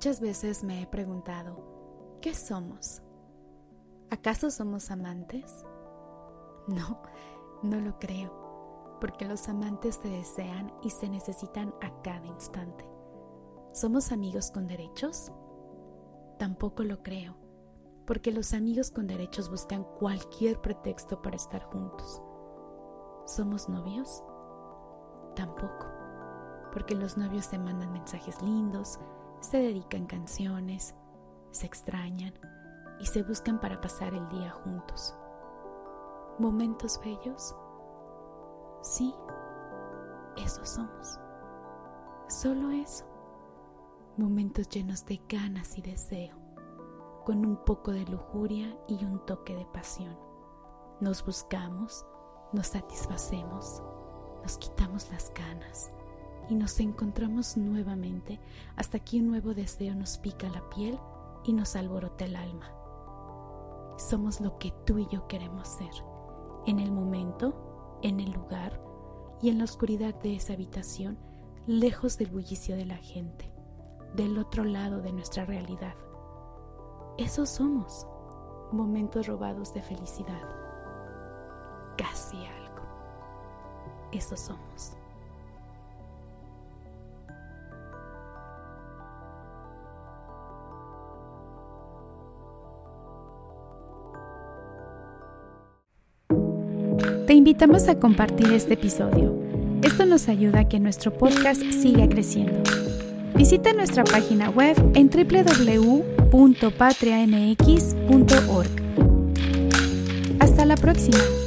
Muchas veces me he preguntado, ¿qué somos? ¿Acaso somos amantes? No, no lo creo, porque los amantes se desean y se necesitan a cada instante. ¿Somos amigos con derechos? Tampoco lo creo, porque los amigos con derechos buscan cualquier pretexto para estar juntos. ¿Somos novios? Tampoco, porque los novios se mandan mensajes lindos, se dedican canciones, se extrañan y se buscan para pasar el día juntos. ¿Momentos bellos? Sí, eso somos. Solo eso. Momentos llenos de ganas y deseo, con un poco de lujuria y un toque de pasión. Nos buscamos, nos satisfacemos, nos quitamos las ganas y nos encontramos nuevamente hasta que un nuevo deseo nos pica la piel y nos alborota el alma. Somos lo que tú y yo queremos ser, en el momento, en el lugar y en la oscuridad de esa habitación, lejos del bullicio de la gente, del otro lado de nuestra realidad. Eso somos, momentos robados de felicidad. Casi algo. Eso somos. Te invitamos a compartir este episodio. Esto nos ayuda a que nuestro podcast siga creciendo. Visita nuestra página web en www.patriamx.org. Hasta la próxima.